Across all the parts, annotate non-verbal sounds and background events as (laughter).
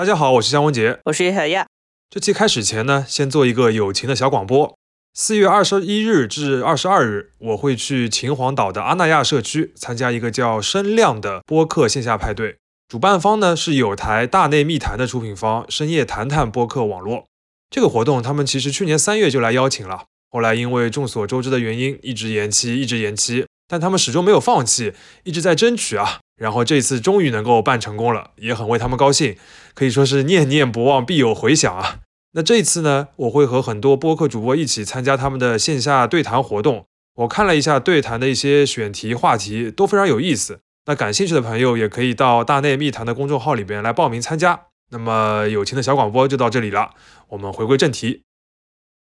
大家好，我是江文杰。我是叶小亚。这期开始前呢，先做一个友情的小广播。四月二十一日至二十二日，我会去秦皇岛的阿那亚社区参加一个叫“声量”的播客线下派对。主办方呢是有台大内密谈的出品方深夜谈谈播客网络。这个活动他们其实去年三月就来邀请了，后来因为众所周知的原因一直延期，一直延期。但他们始终没有放弃，一直在争取啊。然后这次终于能够办成功了，也很为他们高兴，可以说是念念不忘必有回响啊。那这次呢，我会和很多播客主播一起参加他们的线下对谈活动。我看了一下对谈的一些选题话题，都非常有意思。那感兴趣的朋友也可以到大内密谈的公众号里边来报名参加。那么友情的小广播就到这里了，我们回归正题。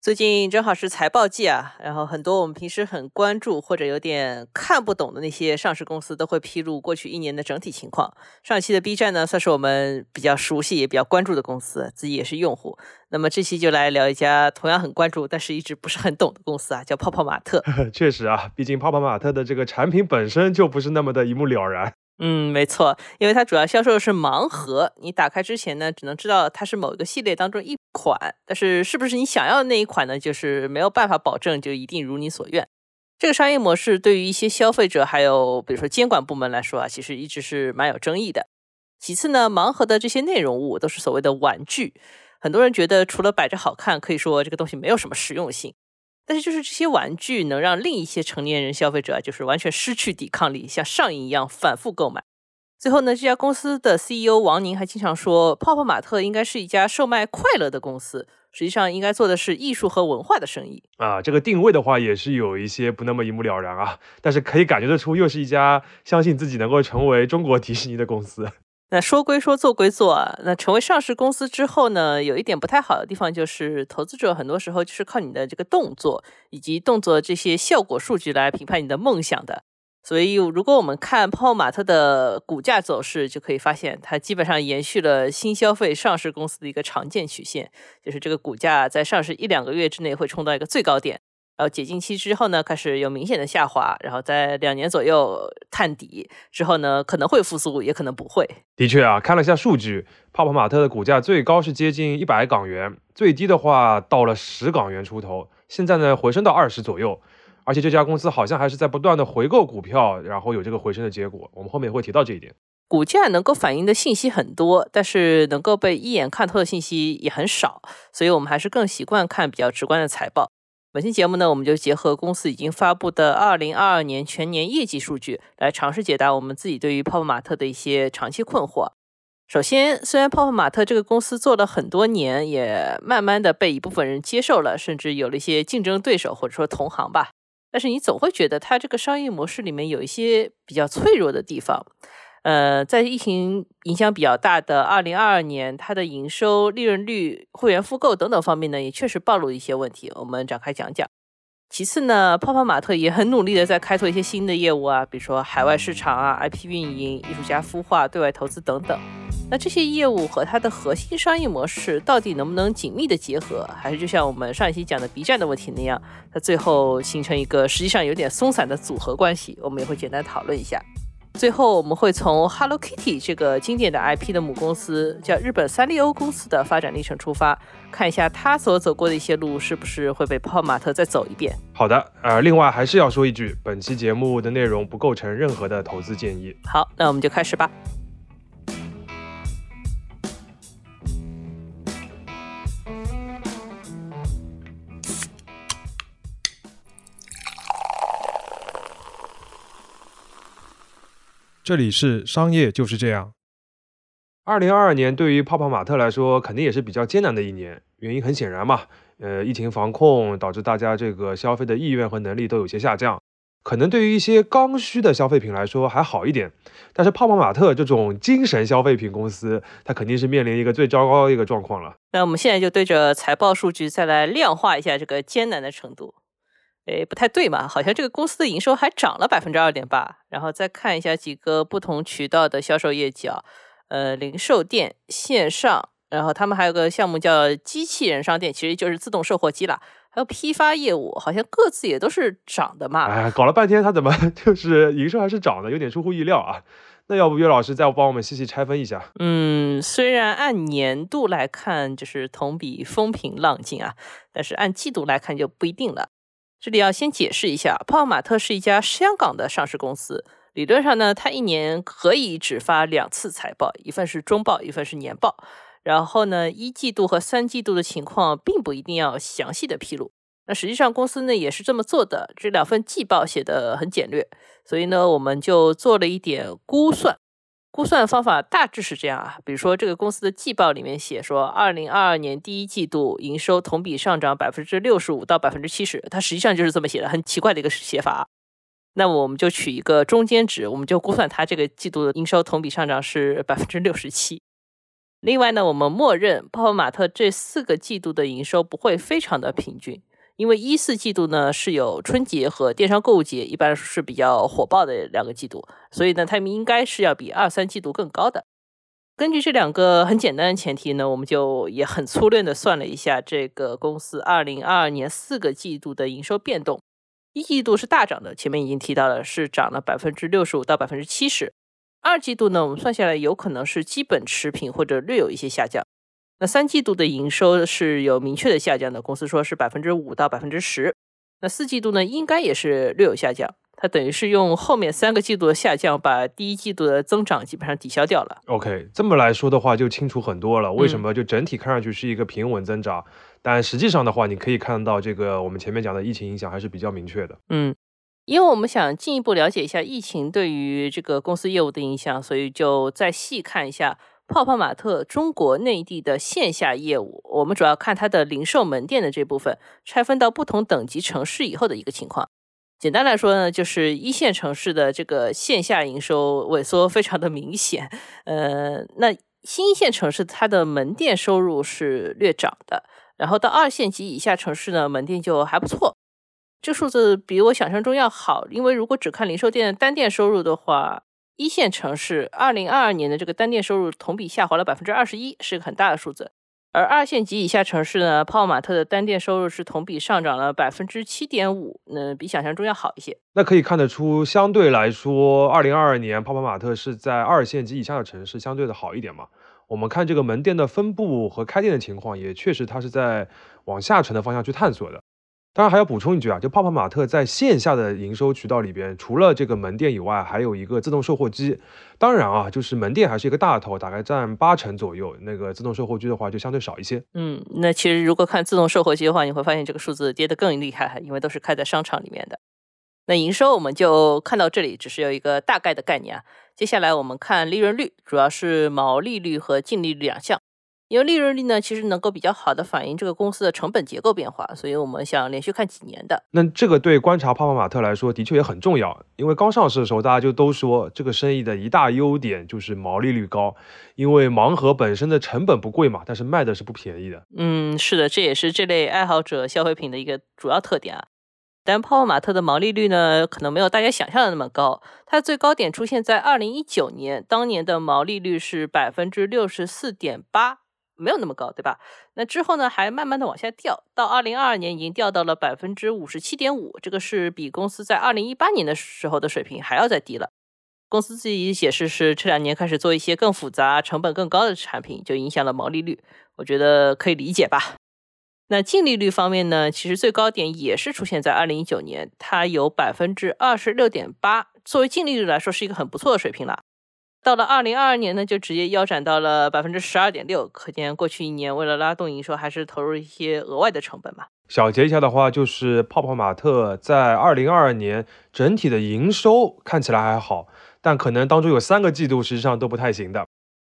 最近正好是财报季啊，然后很多我们平时很关注或者有点看不懂的那些上市公司都会披露过去一年的整体情况。上期的 B 站呢，算是我们比较熟悉也比较关注的公司，自己也是用户。那么这期就来聊一家同样很关注，但是一直不是很懂的公司啊，叫泡泡玛特。(laughs) 确实啊，毕竟泡泡玛特的这个产品本身就不是那么的一目了然。嗯，没错，因为它主要销售的是盲盒，你打开之前呢，只能知道它是某一个系列当中一款，但是是不是你想要的那一款呢，就是没有办法保证就一定如你所愿。这个商业模式对于一些消费者还有比如说监管部门来说啊，其实一直是蛮有争议的。其次呢，盲盒的这些内容物都是所谓的玩具，很多人觉得除了摆着好看，可以说这个东西没有什么实用性。但是就是这些玩具能让另一些成年人消费者啊就是完全失去抵抗力，像上瘾一样反复购买。最后呢，这家公司的 CEO 王宁还经常说，泡泡玛特应该是一家售卖快乐的公司，实际上应该做的是艺术和文化的生意啊。这个定位的话也是有一些不那么一目了然啊，但是可以感觉得出，又是一家相信自己能够成为中国迪士尼的公司。那说归说，做归做啊。那成为上市公司之后呢，有一点不太好的地方就是，投资者很多时候就是靠你的这个动作以及动作这些效果数据来评判你的梦想的。所以，如果我们看泡泡玛特的股价走势，就可以发现它基本上延续了新消费上市公司的一个常见曲线，就是这个股价在上市一两个月之内会冲到一个最高点。然后解禁期之后呢，开始有明显的下滑，然后在两年左右探底之后呢，可能会复苏，也可能不会。的确啊，看了一下数据，泡泡玛特的股价最高是接近一百港元，最低的话到了十港元出头，现在呢回升到二十左右，而且这家公司好像还是在不断的回购股票，然后有这个回升的结果。我们后面会提到这一点。股价能够反映的信息很多，但是能够被一眼看透的信息也很少，所以我们还是更习惯看比较直观的财报。本期节目呢，我们就结合公司已经发布的二零二二年全年业绩数据，来尝试解答我们自己对于泡泡玛特的一些长期困惑。首先，虽然泡泡玛特这个公司做了很多年，也慢慢的被一部分人接受了，甚至有了一些竞争对手或者说同行吧，但是你总会觉得它这个商业模式里面有一些比较脆弱的地方。呃，在疫情影响比较大的二零二二年，它的营收、利润率、会员复购等等方面呢，也确实暴露一些问题。我们展开讲讲。其次呢，泡泡玛特也很努力的在开拓一些新的业务啊，比如说海外市场啊、IP 运营、艺术家孵化、对外投资等等。那这些业务和它的核心商业模式到底能不能紧密的结合，还是就像我们上一期讲的 B 站的问题那样，它最后形成一个实际上有点松散的组合关系？我们也会简单讨论一下。最后，我们会从 Hello Kitty 这个经典的 IP 的母公司，叫日本三丽鸥公司的发展历程出发，看一下它所走过的一些路，是不是会被泡玛特再走一遍。好的，呃，另外还是要说一句，本期节目的内容不构成任何的投资建议。好，那我们就开始吧。这里是商业就是这样。二零二二年对于泡泡玛特来说，肯定也是比较艰难的一年。原因很显然嘛，呃，疫情防控导致大家这个消费的意愿和能力都有些下降。可能对于一些刚需的消费品来说还好一点，但是泡泡玛特这种精神消费品公司，它肯定是面临一个最糟糕的一个状况了。那我们现在就对着财报数据再来量化一下这个艰难的程度。诶，不太对嘛，好像这个公司的营收还涨了百分之二点八。然后再看一下几个不同渠道的销售业绩啊，呃，零售店、线上，然后他们还有个项目叫机器人商店，其实就是自动售货机啦。还有批发业务，好像各自也都是涨的嘛。哎，搞了半天，它怎么 (laughs) 就是营收还是涨的，有点出乎意料啊。那要不岳老师再帮我们细细拆分一下？嗯，虽然按年度来看就是同比风平浪静啊，但是按季度来看就不一定了。这里要先解释一下，泡泡玛特是一家香港的上市公司，理论上呢，它一年可以只发两次财报，一份是中报，一份是年报。然后呢，一季度和三季度的情况并不一定要详细的披露。那实际上公司呢也是这么做的，这两份季报写的很简略，所以呢，我们就做了一点估算。估算方法大致是这样啊，比如说这个公司的季报里面写说，二零二二年第一季度营收同比上涨百分之六十五到百分之七十，它实际上就是这么写的，很奇怪的一个写法。那我们就取一个中间值，我们就估算它这个季度的营收同比上涨是百分之六十七。另外呢，我们默认泡泡玛特这四个季度的营收不会非常的平均，因为一四季度呢是有春节和电商购物节，一般来说是比较火爆的两个季度，所以呢，他们应该是要比二三季度更高的。根据这两个很简单的前提呢，我们就也很粗略的算了一下这个公司二零二二年四个季度的营收变动，一季度是大涨的，前面已经提到了，是涨了百分之六十五到百分之七十。二季度呢，我们算下来有可能是基本持平或者略有一些下降。那三季度的营收是有明确的下降的，公司说是百分之五到百分之十。那四季度呢，应该也是略有下降。它等于是用后面三个季度的下降，把第一季度的增长基本上抵消掉了。OK，这么来说的话就清楚很多了。为什么就整体看上去是一个平稳增长，但实际上的话，你可以看到这个我们前面讲的疫情影响还是比较明确的。嗯。因为我们想进一步了解一下疫情对于这个公司业务的影响，所以就再细看一下泡泡玛特中国内地的线下业务。我们主要看它的零售门店的这部分，拆分到不同等级城市以后的一个情况。简单来说呢，就是一线城市的这个线下营收萎缩非常的明显。呃，那新一线城市它的门店收入是略涨的，然后到二线及以下城市呢，门店就还不错。这数字比我想象中要好，因为如果只看零售店单店收入的话，一线城市二零二二年的这个单店收入同比下滑了百分之二十一，是个很大的数字。而二线及以下城市呢，泡泡玛特的单店收入是同比上涨了百分之七点五，那比想象中要好一些。那可以看得出，相对来说，二零二二年泡泡玛特是在二线及以下的城市相对的好一点嘛？我们看这个门店的分布和开店的情况，也确实它是在往下沉的方向去探索的。当然还要补充一句啊，就泡泡玛特在线下的营收渠道里边，除了这个门店以外，还有一个自动售货机。当然啊，就是门店还是一个大头，大概占八成左右。那个自动售货机的话，就相对少一些。嗯，那其实如果看自动售货机的话，你会发现这个数字跌得更厉害，因为都是开在商场里面的。那营收我们就看到这里，只是有一个大概的概念啊。接下来我们看利润率，主要是毛利率和净利率两项。因为利润率呢，其实能够比较好的反映这个公司的成本结构变化，所以我们想连续看几年的。那这个对观察泡泡玛特来说，的确也很重要。因为刚上市的时候，大家就都说这个生意的一大优点就是毛利率高，因为盲盒本身的成本不贵嘛，但是卖的是不便宜的。嗯，是的，这也是这类爱好者消费品的一个主要特点啊。但泡泡玛特的毛利率呢，可能没有大家想象的那么高，它最高点出现在二零一九年，当年的毛利率是百分之六十四点八。没有那么高，对吧？那之后呢，还慢慢的往下掉，到二零二二年已经掉到了百分之五十七点五，这个是比公司在二零一八年的时候的水平还要再低了。公司自己解释是这两年开始做一些更复杂、成本更高的产品，就影响了毛利率。我觉得可以理解吧。那净利率方面呢，其实最高点也是出现在二零一九年，它有百分之二十六点八，作为净利率来说是一个很不错的水平了。到了二零二二年呢，就直接腰斩到了百分之十二点六，可见过去一年为了拉动营收，还是投入一些额外的成本吧。小结一下的话，就是泡泡玛特在二零二二年整体的营收看起来还好，但可能当中有三个季度实际上都不太行的。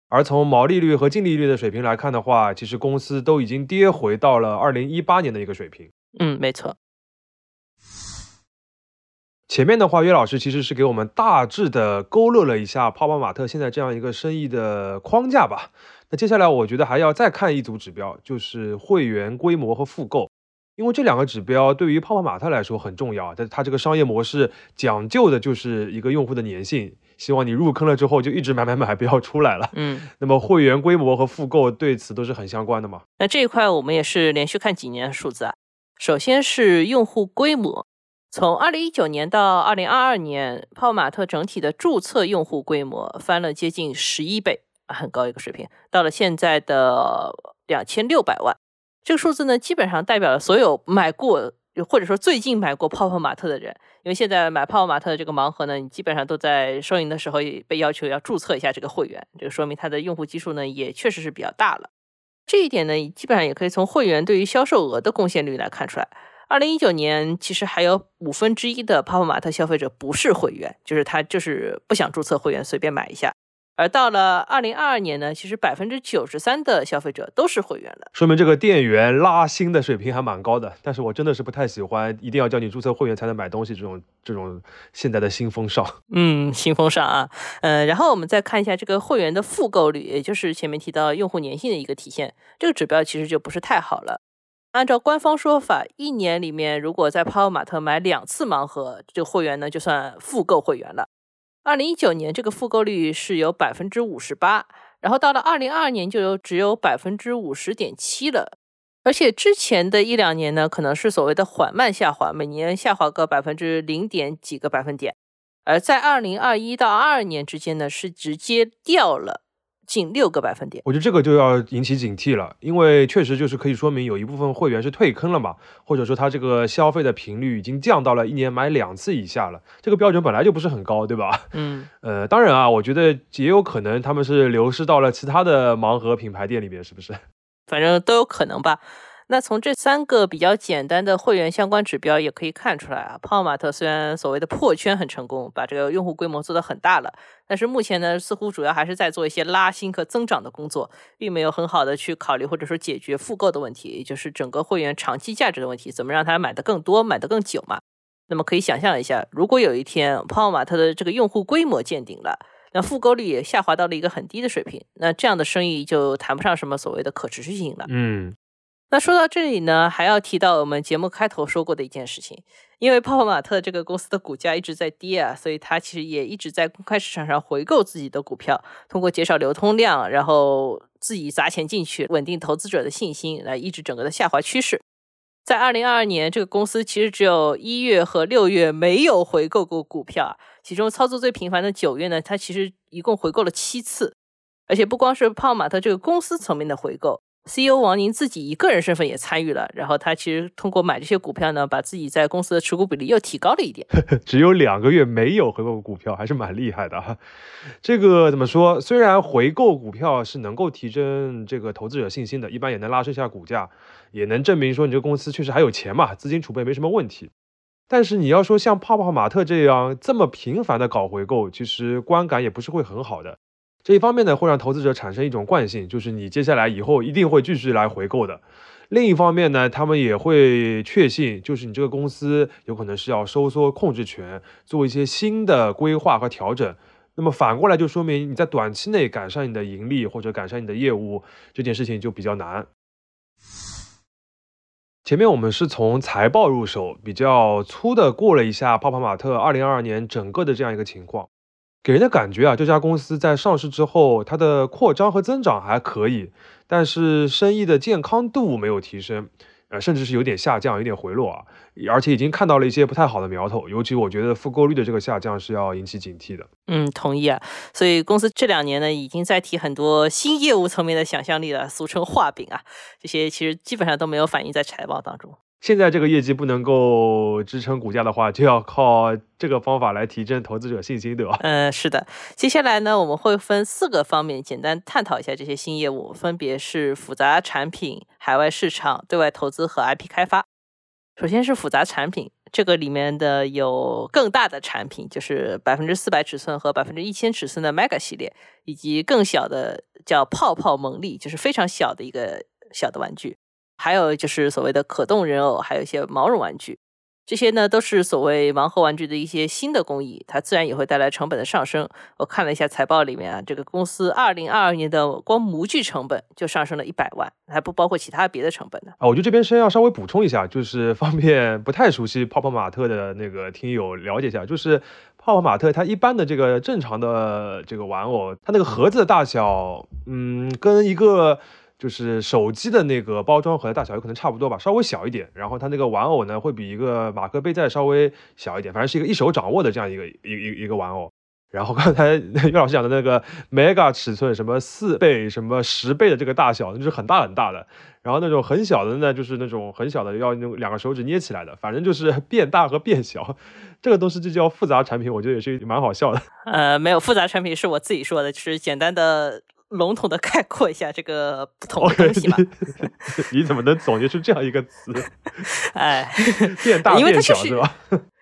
而从毛利率和净利率的水平来看的话，其实公司都已经跌回到了二零一八年的一个水平。嗯，没错。前面的话，岳老师其实是给我们大致的勾勒了一下泡泡玛特现在这样一个生意的框架吧。那接下来我觉得还要再看一组指标，就是会员规模和复购，因为这两个指标对于泡泡玛特来说很重要。但它这个商业模式讲究的就是一个用户的粘性，希望你入坑了之后就一直买买买，不要出来了。嗯，那么会员规模和复购对此都是很相关的嘛。那这一块我们也是连续看几年数字啊。首先是用户规模。从二零一九年到二零二二年，泡泡玛特整体的注册用户规模翻了接近十一倍，很高一个水平，到了现在的两千六百万。这个数字呢，基本上代表了所有买过或者说最近买过泡泡玛特的人。因为现在买泡泡玛特的这个盲盒呢，你基本上都在收银的时候被要求要注册一下这个会员，这个说明它的用户基数呢也确实是比较大了。这一点呢，基本上也可以从会员对于销售额的贡献率来看出来。二零一九年其实还有五分之一的泡泡玛特消费者不是会员，就是他就是不想注册会员，随便买一下。而到了二零二二年呢，其实百分之九十三的消费者都是会员了，说明这个店员拉新的水平还蛮高的。但是我真的是不太喜欢一定要叫你注册会员才能买东西这种这种现在的新风尚。嗯，新风尚啊，呃，然后我们再看一下这个会员的复购率，也就是前面提到用户粘性的一个体现，这个指标其实就不是太好了。按照官方说法，一年里面如果在泡泡玛特买两次盲盒，这个会员呢就算复购会员了。二零一九年这个复购率是有百分之五十八，然后到了二零二二年就有只有百分之五十点七了，而且之前的一两年呢，可能是所谓的缓慢下滑，每年下滑个百分之零点几个百分点，而在二零二一到二二年之间呢，是直接掉了。近六个百分点，我觉得这个就要引起警惕了，因为确实就是可以说明有一部分会员是退坑了嘛，或者说他这个消费的频率已经降到了一年买两次以下了，这个标准本来就不是很高，对吧？嗯，(laughs) 呃，当然啊，我觉得也有可能他们是流失到了其他的盲盒品牌店里边，是不是？反正都有可能吧。那从这三个比较简单的会员相关指标也可以看出来啊，泡泡玛特虽然所谓的破圈很成功，把这个用户规模做得很大了，但是目前呢，似乎主要还是在做一些拉新和增长的工作，并没有很好的去考虑或者说解决复购的问题，也就是整个会员长期价值的问题，怎么让他买的更多、买的更久嘛？那么可以想象一下，如果有一天泡泡玛特的这个用户规模见顶了，那复购率也下滑到了一个很低的水平，那这样的生意就谈不上什么所谓的可持续性了。嗯。那说到这里呢，还要提到我们节目开头说过的一件事情，因为泡泡玛特这个公司的股价一直在跌啊，所以它其实也一直在公开市场上回购自己的股票，通过减少流通量，然后自己砸钱进去，稳定投资者的信心，来抑制整个的下滑趋势。在二零二二年，这个公司其实只有一月和六月没有回购过股票，其中操作最频繁的九月呢，它其实一共回购了七次，而且不光是泡泡玛特这个公司层面的回购。CEO 王宁自己以个人身份也参与了，然后他其实通过买这些股票呢，把自己在公司的持股比例又提高了一点。(laughs) 只有两个月没有回购股票，还是蛮厉害的哈。这个怎么说？虽然回购股票是能够提升这个投资者信心的，一般也能拉升一下股价，也能证明说你这个公司确实还有钱嘛，资金储备没什么问题。但是你要说像泡泡玛特这样这么频繁的搞回购，其实观感也不是会很好的。这一方面呢，会让投资者产生一种惯性，就是你接下来以后一定会继续来回购的。另一方面呢，他们也会确信，就是你这个公司有可能是要收缩控制权，做一些新的规划和调整。那么反过来就说明你在短期内改善你的盈利或者改善你的业务这件事情就比较难。前面我们是从财报入手，比较粗的过了一下泡泡玛特二零二二年整个的这样一个情况。给人的感觉啊，这家公司在上市之后，它的扩张和增长还可以，但是生意的健康度没有提升，呃，甚至是有点下降，有点回落啊，而且已经看到了一些不太好的苗头，尤其我觉得复购率的这个下降是要引起警惕的。嗯，同意啊。所以公司这两年呢，已经在提很多新业务层面的想象力了，俗称画饼啊，这些其实基本上都没有反映在财报当中。现在这个业绩不能够支撑股价的话，就要靠这个方法来提振投资者信心，对吧？嗯，是的。接下来呢，我们会分四个方面简单探讨一下这些新业务，分别是复杂产品、海外市场、对外投资和 IP 开发。首先是复杂产品，这个里面的有更大的产品，就是百分之四百尺寸和百分之一千尺寸的 Mega 系列，以及更小的叫泡泡萌力，就是非常小的一个小的玩具。还有就是所谓的可动人偶，还有一些毛绒玩具，这些呢都是所谓盲盒玩具的一些新的工艺，它自然也会带来成本的上升。我看了一下财报里面啊，这个公司二零二二年的光模具成本就上升了一百万，还不包括其他别的成本呢。啊，我觉得这边先要稍微补充一下，就是方便不太熟悉泡泡玛特的那个听友了解一下，就是泡泡玛特它一般的这个正常的这个玩偶，它那个盒子的大小，嗯，跟一个。就是手机的那个包装盒的大小有可能差不多吧，稍微小一点。然后它那个玩偶呢，会比一个马克杯再稍微小一点，反正是一个一手掌握的这样一个一一一个玩偶。然后刚才 (laughs) 岳老师讲的那个 mega 尺寸，什么四倍、什么十倍的这个大小，那就是很大很大的。然后那种很小的呢，就是那种很小的，要用两个手指捏起来的。反正就是 (laughs) 变大和变小，这个东西就叫复杂产品，我觉得也是蛮好笑的。呃，没有复杂产品是我自己说的，就是简单的、笼统的概括一下这个不同的东西嘛。(laughs) 你怎么能总结出这样一个词？(laughs) 哎，(laughs) 变大变小是吧？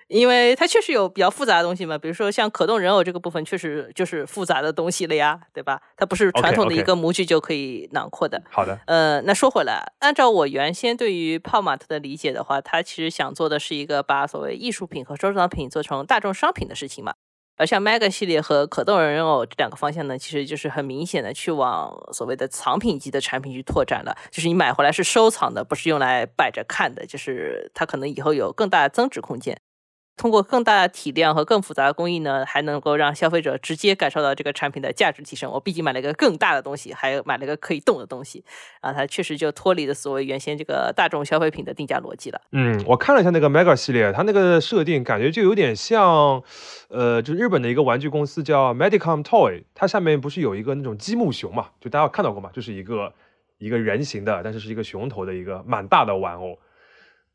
因为它确实有比较复杂的东西嘛，比如说像可动人偶这个部分，确实就是复杂的东西了呀，对吧？它不是传统的一个模具就可以囊括的。好的。呃，那说回来，按照我原先对于泡玛特的理解的话，它其实想做的是一个把所谓艺术品和收藏品做成大众商品的事情嘛。而像 Mega 系列和可动人偶这两个方向呢，其实就是很明显的去往所谓的藏品级的产品去拓展了。就是你买回来是收藏的，不是用来摆着看的，就是它可能以后有更大的增值空间。通过更大的体量和更复杂的工艺呢，还能够让消费者直接感受到这个产品的价值提升。我毕竟买了一个更大的东西，还买了一个可以动的东西，啊，它确实就脱离了所谓原先这个大众消费品的定价逻辑了。嗯，我看了一下那个 Mega 系列，它那个设定感觉就有点像，呃，就日本的一个玩具公司叫 Medicom Toy，它下面不是有一个那种积木熊嘛？就大家看到过嘛？就是一个一个人形的，但是是一个熊头的一个蛮大的玩偶。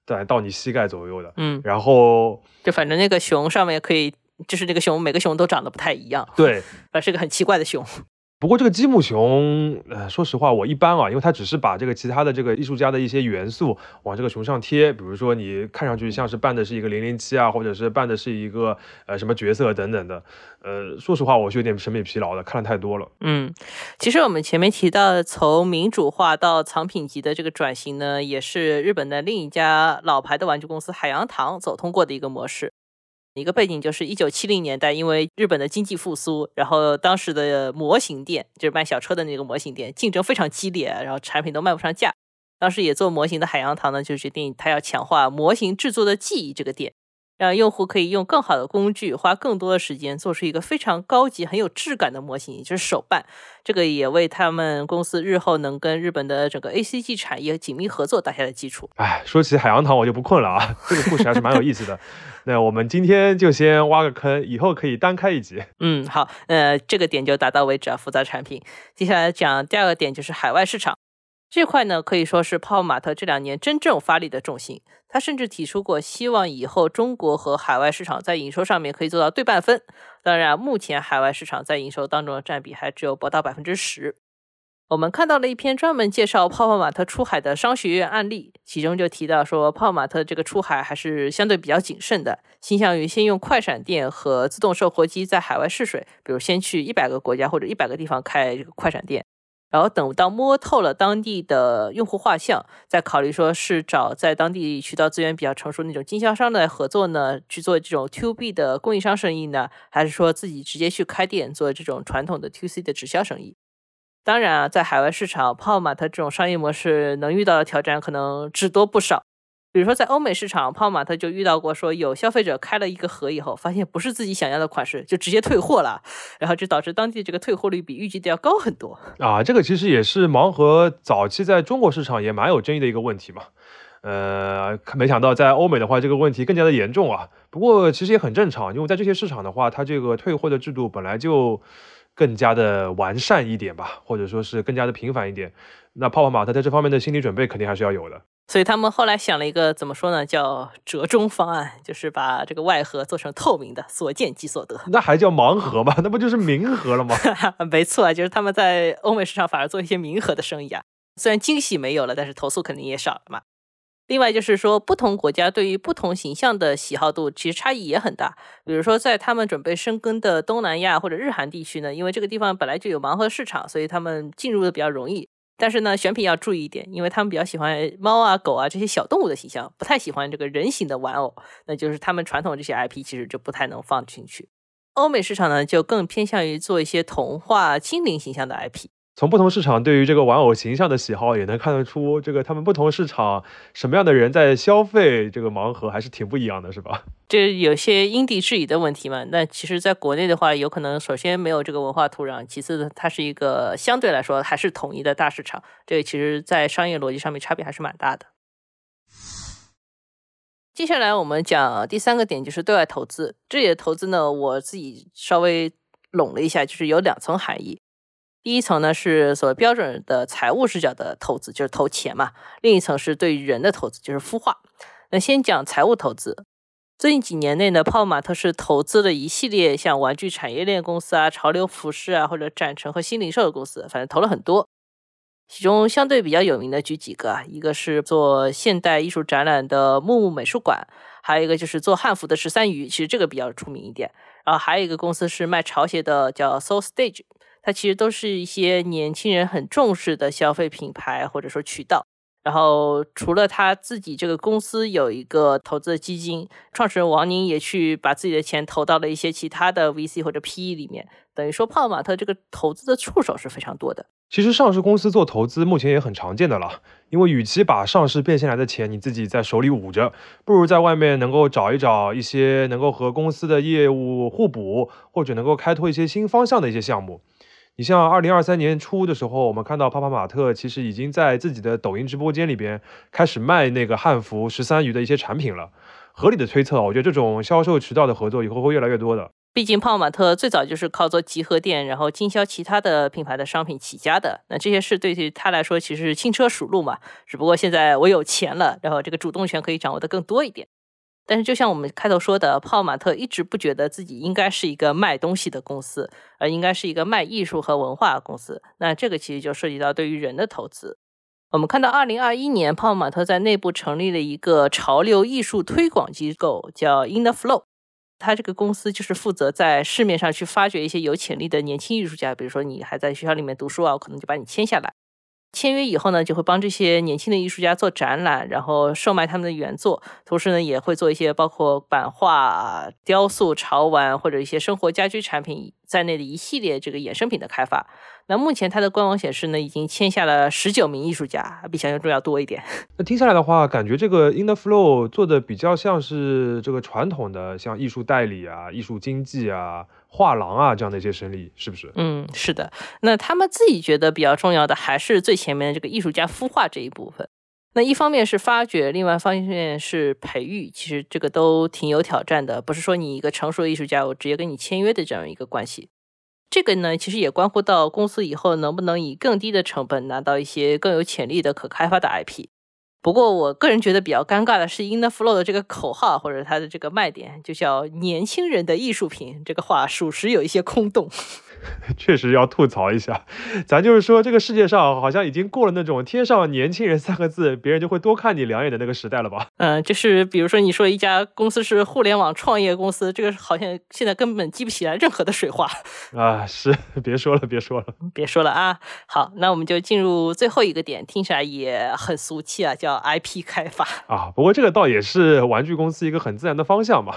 对，到你膝盖左右的，嗯，然后就反正那个熊上面可以，就是那个熊，每个熊都长得不太一样，对，反正是个很奇怪的熊。不过这个积木熊，呃，说实话我一般啊，因为它只是把这个其他的这个艺术家的一些元素往这个熊上贴，比如说你看上去像是扮的是一个零零七啊，或者是扮的是一个呃什么角色等等的，呃，说实话我是有点审美疲劳的，看的太多了。嗯，其实我们前面提到从民主化到藏品级的这个转型呢，也是日本的另一家老牌的玩具公司海洋堂走通过的一个模式。一个背景就是一九七零年代，因为日本的经济复苏，然后当时的模型店就是卖小车的那个模型店，竞争非常激烈，然后产品都卖不上价。当时也做模型的海洋堂呢，就决定他要强化模型制作的技艺这个店。让用户可以用更好的工具，花更多的时间，做出一个非常高级、很有质感的模型，也就是手办。这个也为他们公司日后能跟日本的整个 A C G 产业紧密合作打下了基础。哎，说起海洋堂我就不困了啊，这个故事还是蛮有意思的。(laughs) 那我们今天就先挖个坑，以后可以单开一集。嗯，好，呃，这个点就打到为止啊。复杂产品，接下来讲第二个点就是海外市场。这块呢，可以说是泡泡玛特这两年真正发力的重心。他甚至提出过，希望以后中国和海外市场在营收上面可以做到对半分。当然，目前海外市场在营收当中的占比还只有不到百分之十。我们看到了一篇专门介绍泡泡玛特出海的商学院案例，其中就提到说，泡泡玛特这个出海还是相对比较谨慎的，倾向于先用快闪店和自动售货机在海外试水，比如先去一百个国家或者一百个地方开这个快闪店。然后等到摸透了当地的用户画像，再考虑说是找在当地渠道资源比较成熟那种经销商来合作呢，去做这种 To B 的供应商生意呢，还是说自己直接去开店做这种传统的 To C 的直销生意？当然啊，在海外市场，泡玛特这种商业模式能遇到的挑战可能只多不少。比如说，在欧美市场，泡泡玛特就遇到过，说有消费者开了一个盒以后，发现不是自己想要的款式，就直接退货了，然后就导致当地这个退货率比预计的要高很多啊。这个其实也是盲盒早期在中国市场也蛮有争议的一个问题嘛。呃，没想到在欧美的话，这个问题更加的严重啊。不过其实也很正常，因为在这些市场的话，它这个退货的制度本来就更加的完善一点吧，或者说是更加的频繁一点。那泡泡玛特在这方面的心理准备肯定还是要有的。所以他们后来想了一个怎么说呢，叫折中方案，就是把这个外盒做成透明的，所见即所得。那还叫盲盒吗？(laughs) 那不就是明盒了吗？(laughs) 没错啊，就是他们在欧美市场反而做一些明盒的生意啊。虽然惊喜没有了，但是投诉肯定也少了嘛。另外就是说，不同国家对于不同形象的喜好度其实差异也很大。比如说，在他们准备深耕的东南亚或者日韩地区呢，因为这个地方本来就有盲盒市场，所以他们进入的比较容易。但是呢，选品要注意一点，因为他们比较喜欢猫啊、狗啊这些小动物的形象，不太喜欢这个人形的玩偶。那就是他们传统这些 IP 其实就不太能放进去。欧美市场呢，就更偏向于做一些童话精灵形象的 IP。从不同市场对于这个玩偶形象的喜好，也能看得出这个他们不同市场什么样的人在消费这个盲盒还是挺不一样的，是吧？(laughs) 这有些因地制宜的问题嘛。那其实，在国内的话，有可能首先没有这个文化土壤，其次，它是一个相对来说还是统一的大市场。这个其实在商业逻辑上面差别还是蛮大的。接下来我们讲第三个点，就是对外投资。这里的投资呢，我自己稍微拢了一下，就是有两层含义。第一层呢是所谓标准的财务视角的投资，就是投钱嘛；另一层是对人的投资，就是孵化。那先讲财务投资。最近几年内呢，泡泡玛特是投资了一系列像玩具产业链公司啊、潮流服饰啊，或者展成和新零售的公司，反正投了很多。其中相对比较有名的举几个啊，一个是做现代艺术展览的木木美术馆，还有一个就是做汉服的十三余，其实这个比较出名一点。然后还有一个公司是卖潮鞋的，叫 Soul Stage。它其实都是一些年轻人很重视的消费品牌或者说渠道。然后除了他自己这个公司有一个投资的基金，创始人王宁也去把自己的钱投到了一些其他的 VC 或者 PE 里面。等于说，泡泡玛特这个投资的触手是非常多的。其实上市公司做投资目前也很常见的了，因为与其把上市变现来的钱你自己在手里捂着，不如在外面能够找一找一些能够和公司的业务互补，或者能够开拓一些新方向的一些项目。你像二零二三年初的时候，我们看到泡泡玛特其实已经在自己的抖音直播间里边开始卖那个汉服十三余的一些产品了。合理的推测，我觉得这种销售渠道的合作以后会越来越多的。毕竟泡泡玛特最早就是靠做集合店，然后经销其他的品牌的商品起家的。那这些事对于他来说其实是轻车熟路嘛。只不过现在我有钱了，然后这个主动权可以掌握的更多一点。但是，就像我们开头说的，泡泡玛特一直不觉得自己应该是一个卖东西的公司，而应该是一个卖艺术和文化公司。那这个其实就涉及到对于人的投资。我们看到，二零二一年，泡泡玛特在内部成立了一个潮流艺术推广机构，叫 In the Flow。它这个公司就是负责在市面上去发掘一些有潜力的年轻艺术家，比如说你还在学校里面读书啊，我可能就把你签下来。签约以后呢，就会帮这些年轻的艺术家做展览，然后售卖他们的原作，同时呢，也会做一些包括版画、雕塑、潮玩或者一些生活家居产品在内的一系列这个衍生品的开发。那目前它的官网显示呢，已经签下了十九名艺术家，比想象中要多一点。(laughs) 那听下来的话，感觉这个 In the Flow 做的比较像是这个传统的像艺术代理啊、艺术经济啊。画廊啊，这样的一些生意是不是？嗯，是的。那他们自己觉得比较重要的还是最前面的这个艺术家孵化这一部分。那一方面是发掘，另外一方面是培育，其实这个都挺有挑战的。不是说你一个成熟的艺术家，我直接跟你签约的这样一个关系。这个呢，其实也关乎到公司以后能不能以更低的成本拿到一些更有潜力的可开发的 IP。不过，我个人觉得比较尴尬的是，In the Flow 的这个口号或者它的这个卖点，就叫“年轻人的艺术品”。这个话属实有一些空洞。(laughs) 确实要吐槽一下，咱就是说，这个世界上好像已经过了那种贴上“年轻人”三个字，别人就会多看你两眼的那个时代了吧？嗯，就是比如说你说一家公司是互联网创业公司，这个好像现在根本记不起来任何的水话啊！是，(laughs) 别说了，别说了，别说了啊！好，那我们就进入最后一个点，听起来也很俗气啊，叫 IP 开发啊。不过这个倒也是玩具公司一个很自然的方向嘛。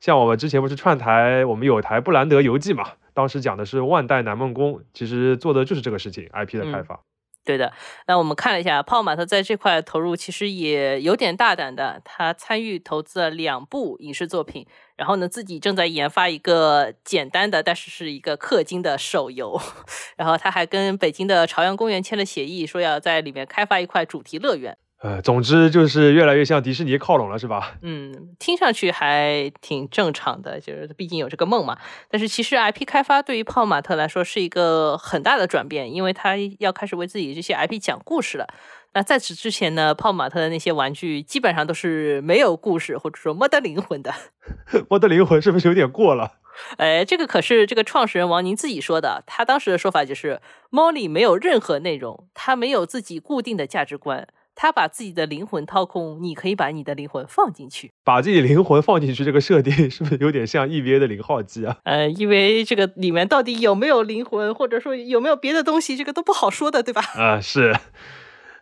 像我们之前不是串台，我们有台布兰德游记嘛？当时讲的是万代南梦宫，其实做的就是这个事情，IP 的开发。对的，那我们看了一下，泡泡玛特在这块投入其实也有点大胆的，他参与投资了两部影视作品，然后呢自己正在研发一个简单的，但是是一个氪金的手游，(laughs) 然后他还跟北京的朝阳公园签了协议，说要在里面开发一块主题乐园。呃，总之就是越来越向迪士尼靠拢了，是吧？(laughs) 嗯，听上去还挺正常的，就是毕竟有这个梦嘛。但是其实 IP 开发对于泡泡玛特来说是一个很大的转变，因为他要开始为自己这些 IP 讲故事了。那在此之前呢，泡泡玛特的那些玩具基本上都是没有故事或者说没得灵魂的。(laughs) 没得灵魂是不是有点过了？(laughs) 哎，这个可是这个创始人王宁自己说的，他当时的说法就是猫里没有任何内容，它没有自己固定的价值观。他把自己的灵魂掏空，你可以把你的灵魂放进去。把自己灵魂放进去，这个设定是不是有点像 EVA 的零号机啊？呃因为这个里面到底有没有灵魂，或者说有没有别的东西，这个都不好说的，对吧？啊，是。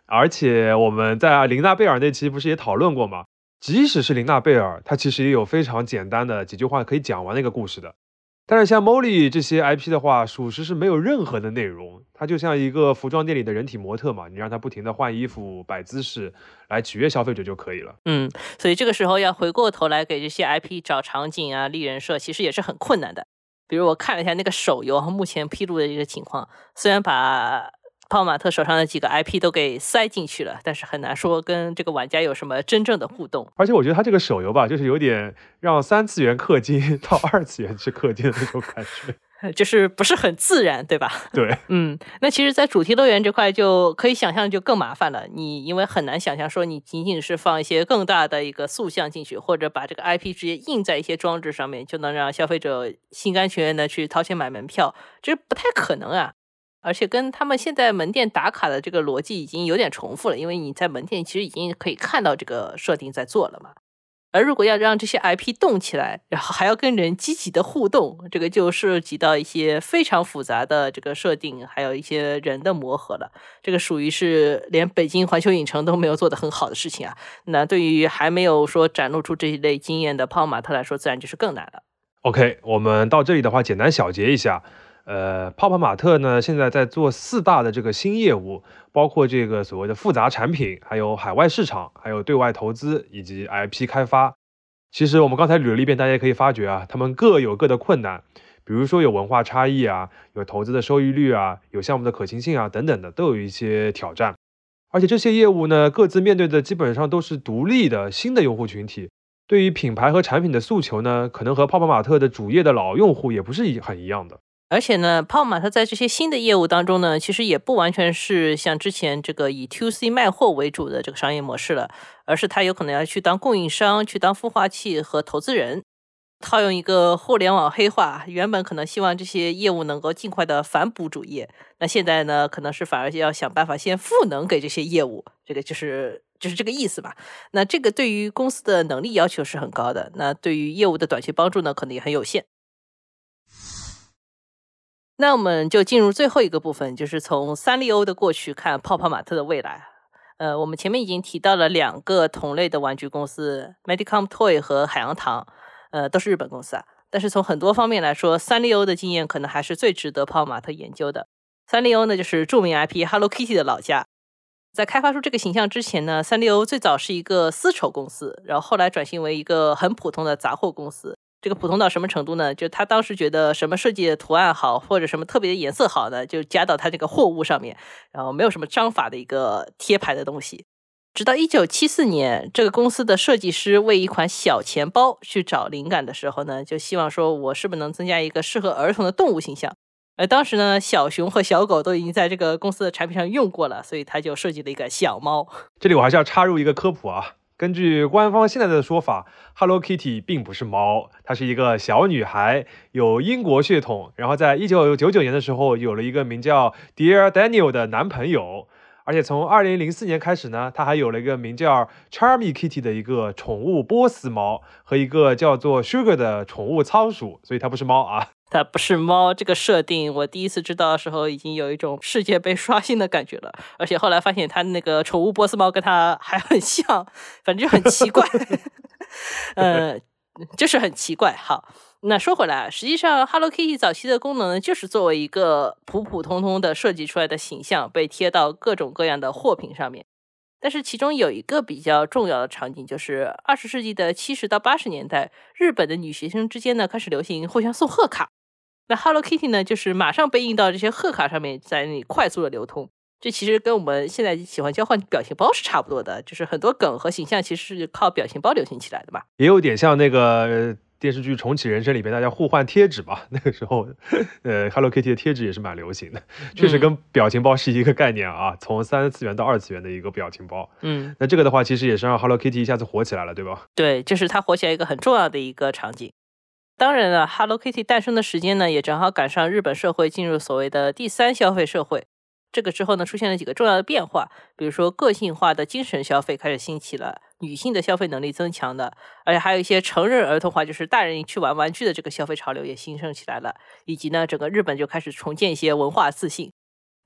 而且我们在琳娜贝尔那期不是也讨论过吗？即使是琳娜贝尔，她其实也有非常简单的几句话可以讲完那个故事的。但是像 Molly 这些 IP 的话，属实是没有任何的内容，它就像一个服装店里的人体模特嘛，你让它不停的换衣服、摆姿势，来取悦消费者就可以了。嗯，所以这个时候要回过头来给这些 IP 找场景啊、立人设，其实也是很困难的。比如我看了一下那个手游目前披露的一个情况，虽然把泡玛特手上的几个 IP 都给塞进去了，但是很难说跟这个玩家有什么真正的互动。而且我觉得他这个手游吧，就是有点让三次元氪金到二次元去氪金的那种感觉，(laughs) 就是不是很自然，对吧？对，嗯，那其实，在主题乐园这块就可以想象就更麻烦了。你因为很难想象说你仅仅是放一些更大的一个塑像进去，或者把这个 IP 直接印在一些装置上面，就能让消费者心甘情愿的去掏钱买门票，这不太可能啊。而且跟他们现在门店打卡的这个逻辑已经有点重复了，因为你在门店其实已经可以看到这个设定在做了嘛。而如果要让这些 IP 动起来，然后还要跟人积极的互动，这个就涉及到一些非常复杂的这个设定，还有一些人的磨合了。这个属于是连北京环球影城都没有做得很好的事情啊。那对于还没有说展露出这一类经验的泡玛特来说，自然就是更难了。OK，我们到这里的话，简单小结一下。呃，泡泡玛特呢，现在在做四大的这个新业务，包括这个所谓的复杂产品，还有海外市场，还有对外投资以及 IP 开发。其实我们刚才捋了一遍，大家可以发觉啊，他们各有各的困难，比如说有文化差异啊，有投资的收益率啊，有项目的可行性啊等等的，都有一些挑战。而且这些业务呢，各自面对的基本上都是独立的新的用户群体，对于品牌和产品的诉求呢，可能和泡泡玛特的主业的老用户也不是一很一样的。而且呢，泡玛特在这些新的业务当中呢，其实也不完全是像之前这个以 to C 卖货为主的这个商业模式了，而是它有可能要去当供应商，去当孵化器和投资人。套用一个互联网黑话，原本可能希望这些业务能够尽快的反哺主业，那现在呢，可能是反而要想办法先赋能给这些业务，这个就是就是这个意思吧。那这个对于公司的能力要求是很高的，那对于业务的短期帮助呢，可能也很有限。那我们就进入最后一个部分，就是从三丽鸥的过去看泡泡玛特的未来。呃，我们前面已经提到了两个同类的玩具公司，Medicom Toy 和海洋堂，呃，都是日本公司啊。但是从很多方面来说，三丽鸥的经验可能还是最值得泡泡玛特研究的。三丽鸥呢，就是著名 IP Hello Kitty 的老家。在开发出这个形象之前呢，三丽鸥最早是一个丝绸公司，然后后来转型为一个很普通的杂货公司。这个普通到什么程度呢？就他当时觉得什么设计的图案好，或者什么特别的颜色好呢，就加到他这个货物上面，然后没有什么章法的一个贴牌的东西。直到一九七四年，这个公司的设计师为一款小钱包去找灵感的时候呢，就希望说我是不是能增加一个适合儿童的动物形象。而当时呢，小熊和小狗都已经在这个公司的产品上用过了，所以他就设计了一个小猫。这里我还是要插入一个科普啊。根据官方现在的说法，Hello Kitty 并不是猫，它是一个小女孩，有英国血统。然后在一九九九年的时候，有了一个名叫 Dear Daniel 的男朋友。而且从二零零四年开始呢，她还有了一个名叫 Charmy Kitty 的一个宠物波斯猫和一个叫做 Sugar 的宠物仓鼠。所以它不是猫啊。它不是猫，这个设定我第一次知道的时候，已经有一种世界被刷新的感觉了。而且后来发现它那个宠物波斯猫跟它还很像，反正就很奇怪。(laughs) 呃，就是很奇怪。好，那说回来，实际上 Hello Kitty 早期的功能呢，就是作为一个普普通通的设计出来的形象，被贴到各种各样的货品上面。但是其中有一个比较重要的场景，就是二十世纪的七十到八十年代，日本的女学生之间呢开始流行互相送贺卡。那 Hello Kitty 呢，就是马上被印到这些贺卡上面，在那里快速的流通。这其实跟我们现在喜欢交换表情包是差不多的，就是很多梗和形象其实是靠表情包流行起来的嘛。也有点像那个电视剧《重启人生》里边大家互换贴纸嘛。(laughs) 那个时候，呃，Hello Kitty 的贴纸也是蛮流行的，确实跟表情包是一个概念啊，从三次元到二次元的一个表情包。嗯，那这个的话，其实也是让 Hello Kitty 一下子火起来了，对吧？对，这是它火起来一个很重要的一个场景。当然了，Hello Kitty 诞生的时间呢，也正好赶上日本社会进入所谓的第三消费社会。这个之后呢，出现了几个重要的变化，比如说个性化的精神消费开始兴起了，女性的消费能力增强的，而且还有一些成人儿童化，就是大人去玩玩具的这个消费潮流也兴盛起来了，以及呢，整个日本就开始重建一些文化自信。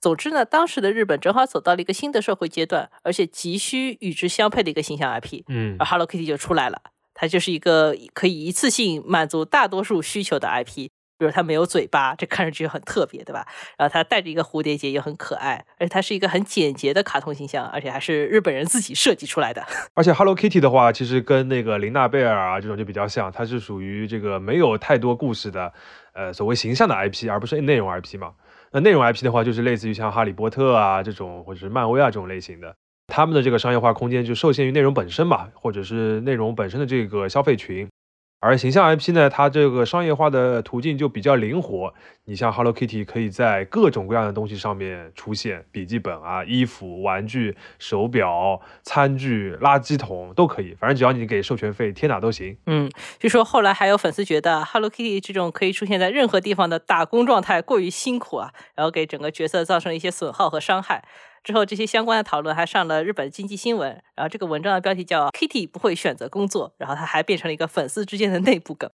总之呢，当时的日本正好走到了一个新的社会阶段，而且急需与之相配的一个形象 IP，嗯，而 Hello Kitty 就出来了。它就是一个可以一次性满足大多数需求的 IP，比如它没有嘴巴，这看上去很特别，对吧？然后它带着一个蝴蝶结也很可爱，而且它是一个很简洁的卡通形象，而且还是日本人自己设计出来的。(laughs) 而且 Hello Kitty 的话，其实跟那个琳娜贝尔啊这种就比较像，它是属于这个没有太多故事的，呃，所谓形象的 IP，而不是内容 IP 嘛。那内容 IP 的话，就是类似于像哈利波特啊这种，或者是漫威啊这种类型的，他们的这个商业化空间就受限于内容本身吧，或者是内容本身的这个消费群。而形象 IP 呢，它这个商业化的途径就比较灵活。你像 Hello Kitty 可以在各种各样的东西上面出现，笔记本啊、衣服、玩具、手表、餐具、垃圾桶都可以，反正只要你给授权费，贴哪都行。嗯，据说后来还有粉丝觉得 Hello Kitty 这种可以出现在任何地方的打工状态过于辛苦啊，然后给整个角色造成一些损耗和伤害。之后，这些相关的讨论还上了日本经济新闻。然后，这个文章的标题叫 “Kitty 不会选择工作”，然后它还变成了一个粉丝之间的内部梗。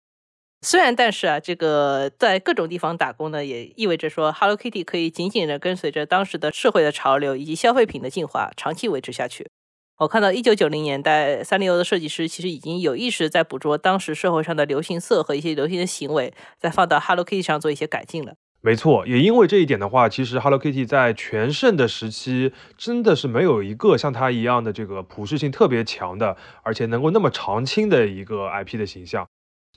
虽然，但是啊，这个在各种地方打工呢，也意味着说，Hello Kitty 可以紧紧的跟随着当时的社会的潮流以及消费品的进化，长期维持下去。我看到一九九零年代，三丽鸥的设计师其实已经有意识在捕捉当时社会上的流行色和一些流行的行为，再放到 Hello Kitty 上做一些改进了。没错，也因为这一点的话，其实 Hello Kitty 在全盛的时期，真的是没有一个像它一样的这个普适性特别强的，而且能够那么长青的一个 IP 的形象。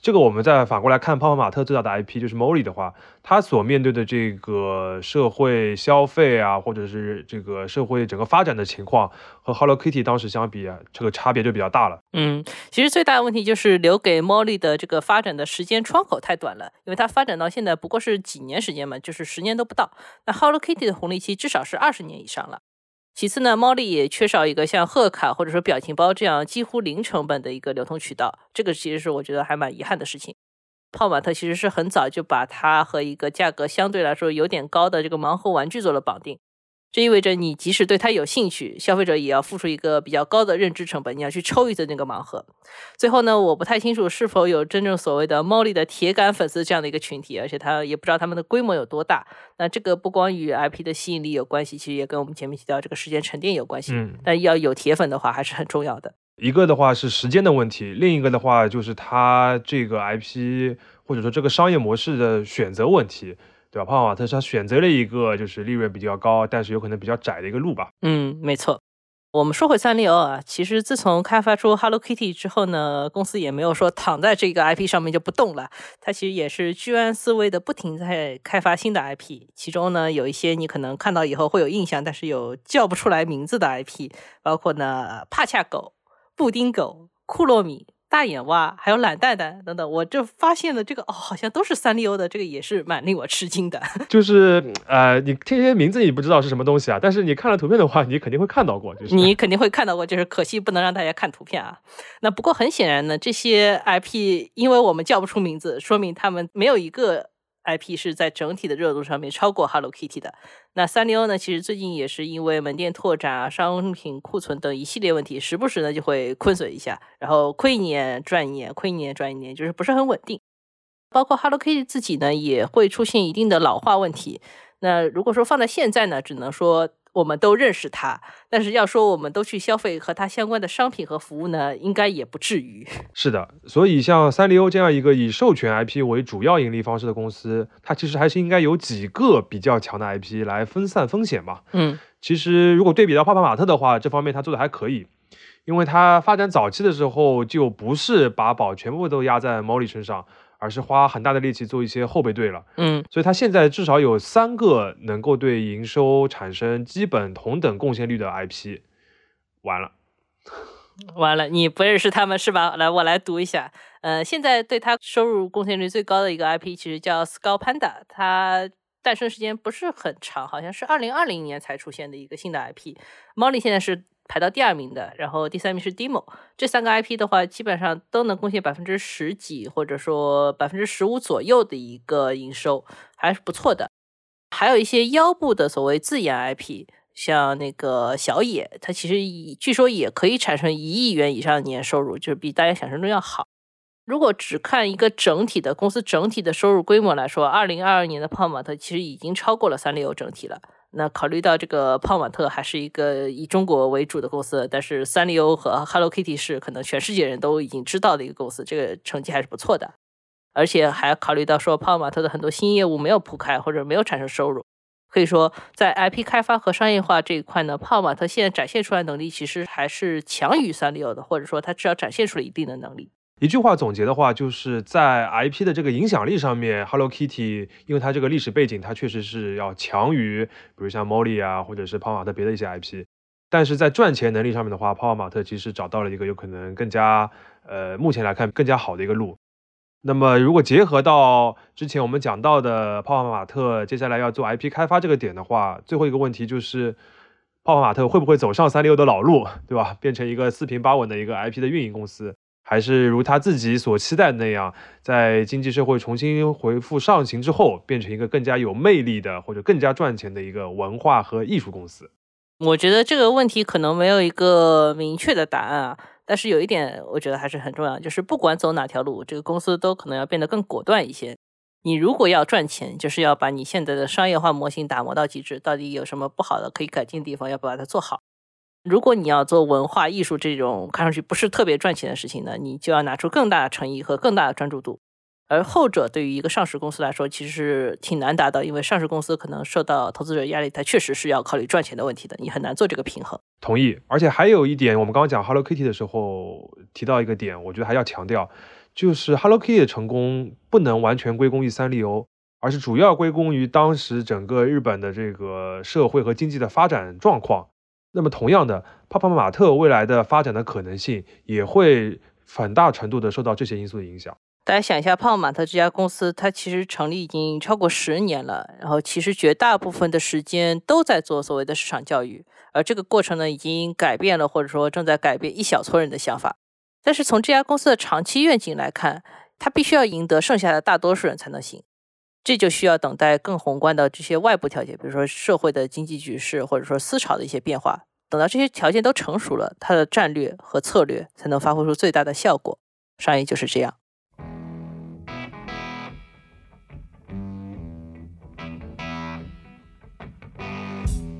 这个我们再反过来看泡泡玛特最大的 IP 就是 Molly 的话，它所面对的这个社会消费啊，或者是这个社会整个发展的情况，和 Hello Kitty 当时相比啊，这个差别就比较大了。嗯，其实最大的问题就是留给 Molly 的这个发展的时间窗口太短了，因为它发展到现在不过是几年时间嘛，就是十年都不到。那 Hello Kitty 的红利期至少是二十年以上了。其次呢，猫丽也缺少一个像贺卡或者说表情包这样几乎零成本的一个流通渠道，这个其实是我觉得还蛮遗憾的事情。泡玛特其实是很早就把它和一个价格相对来说有点高的这个盲盒玩具做了绑定。这意味着你即使对它有兴趣，消费者也要付出一个比较高的认知成本，你要去抽一次那个盲盒。最后呢，我不太清楚是否有真正所谓的猫力的铁杆粉丝这样的一个群体，而且他也不知道他们的规模有多大。那这个不光与 IP 的吸引力有关系，其实也跟我们前面提到这个时间沉淀有关系。嗯，但要有铁粉的话还是很重要的。一个的话是时间的问题，另一个的话就是它这个 IP 或者说这个商业模式的选择问题。对吧？泡泡玛特他选择了一个就是利润比较高，但是有可能比较窄的一个路吧。嗯，没错。我们说回三丽鸥啊，其实自从开发出 Hello Kitty 之后呢，公司也没有说躺在这个 IP 上面就不动了。它其实也是居安思危的，不停在开发新的 IP。其中呢，有一些你可能看到以后会有印象，但是有叫不出来名字的 IP，包括呢帕恰狗、布丁狗、库洛米。大眼蛙，还有懒蛋蛋等等，我就发现了这个哦，好像都是三丽鸥的，这个也是蛮令我吃惊的。(laughs) 就是呃，你听这些名字你不知道是什么东西啊，但是你看了图片的话，你肯定会看到过。就是你肯定会看到过，就是可惜不能让大家看图片啊。那不过很显然呢，这些 IP 因为我们叫不出名字，说明他们没有一个。IP 是在整体的热度上面超过 Hello Kitty 的。那三丽鸥呢？其实最近也是因为门店拓展啊、商品库存等一系列问题，时不时呢就会亏损一下，然后亏一年赚一年，亏一年赚一年，就是不是很稳定。包括 Hello Kitty 自己呢，也会出现一定的老化问题。那如果说放在现在呢，只能说。我们都认识它，但是要说我们都去消费和它相关的商品和服务呢，应该也不至于。是的，所以像三丽鸥这样一个以授权 IP 为主要盈利方式的公司，它其实还是应该有几个比较强的 IP 来分散风险嘛。嗯，其实如果对比到泡泡玛特的话，这方面它做的还可以，因为它发展早期的时候就不是把宝全部都压在 Molly 身上。而是花很大的力气做一些后备队了，嗯，所以它现在至少有三个能够对营收产生基本同等贡献率的 IP，完了，(laughs) 完了，你不认识他们是吧？来，我来读一下，呃，现在对它收入贡献率最高的一个 IP 其实叫 Skull Panda，它诞生时间不是很长，好像是二零二零年才出现的一个新的 IP，猫 y 现在是。排到第二名的，然后第三名是 Demo，这三个 IP 的话，基本上都能贡献百分之十几，或者说百分之十五左右的一个营收，还是不错的。还有一些腰部的所谓自研 IP，像那个小野，它其实据说也可以产生一亿元以上的年收入，就是比大家想象中要好。如果只看一个整体的公司整体的收入规模来说，二零二二年的泡玛特其实已经超过了三丽鸥整体了。那考虑到这个泡玛特还是一个以中国为主的公司，但是三丽鸥和 Hello Kitty 是可能全世界人都已经知道的一个公司，这个成绩还是不错的。而且还考虑到说泡泡玛特的很多新业务没有铺开或者没有产生收入。可以说，在 IP 开发和商业化这一块呢，泡泡玛特现在展现出来能力其实还是强于三丽鸥的，或者说它至少展现出了一定的能力。一句话总结的话，就是在 IP 的这个影响力上面，Hello Kitty 因为它这个历史背景，它确实是要强于，比如像 Molly 啊，或者是泡泡玛特别的一些 IP。但是在赚钱能力上面的话，泡泡玛特其实找到了一个有可能更加，呃，目前来看更加好的一个路。那么，如果结合到之前我们讲到的泡泡玛特接下来要做 IP 开发这个点的话，最后一个问题就是，泡泡玛特会不会走上三六的老路，对吧？变成一个四平八稳的一个 IP 的运营公司，还是如他自己所期待的那样，在经济社会重新恢复上行之后，变成一个更加有魅力的或者更加赚钱的一个文化和艺术公司？我觉得这个问题可能没有一个明确的答案啊。但是有一点，我觉得还是很重要，就是不管走哪条路，这个公司都可能要变得更果断一些。你如果要赚钱，就是要把你现在的商业化模型打磨到极致，到底有什么不好的可以改进的地方，要把它做好。如果你要做文化艺术这种看上去不是特别赚钱的事情呢，你就要拿出更大的诚意和更大的专注度。而后者对于一个上市公司来说，其实挺难达到，因为上市公司可能受到投资者压力，它确实是要考虑赚钱的问题的，你很难做这个平衡。同意。而且还有一点，我们刚刚讲 Hello Kitty 的时候提到一个点，我觉得还要强调，就是 Hello Kitty 的成功不能完全归功于三丽鸥，而是主要归功于当时整个日本的这个社会和经济的发展状况。那么同样的，泡泡玛特未来的发展的可能性也会很大程度的受到这些因素的影响。大家想一下，泡泡玛特这家公司，它其实成立已经超过十年了，然后其实绝大部分的时间都在做所谓的市场教育，而这个过程呢，已经改变了或者说正在改变一小撮人的想法。但是从这家公司的长期愿景来看，它必须要赢得剩下的大多数人才能行，这就需要等待更宏观的这些外部条件，比如说社会的经济局势或者说思潮的一些变化，等到这些条件都成熟了，它的战略和策略才能发挥出最大的效果。商业就是这样。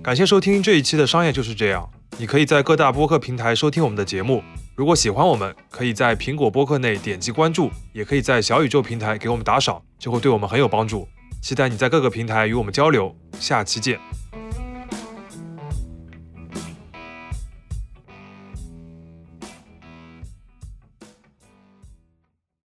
感谢收听这一期的商业就是这样。你可以在各大播客平台收听我们的节目。如果喜欢我们，可以在苹果播客内点击关注，也可以在小宇宙平台给我们打赏，就会对我们很有帮助。期待你在各个平台与我们交流。下期见。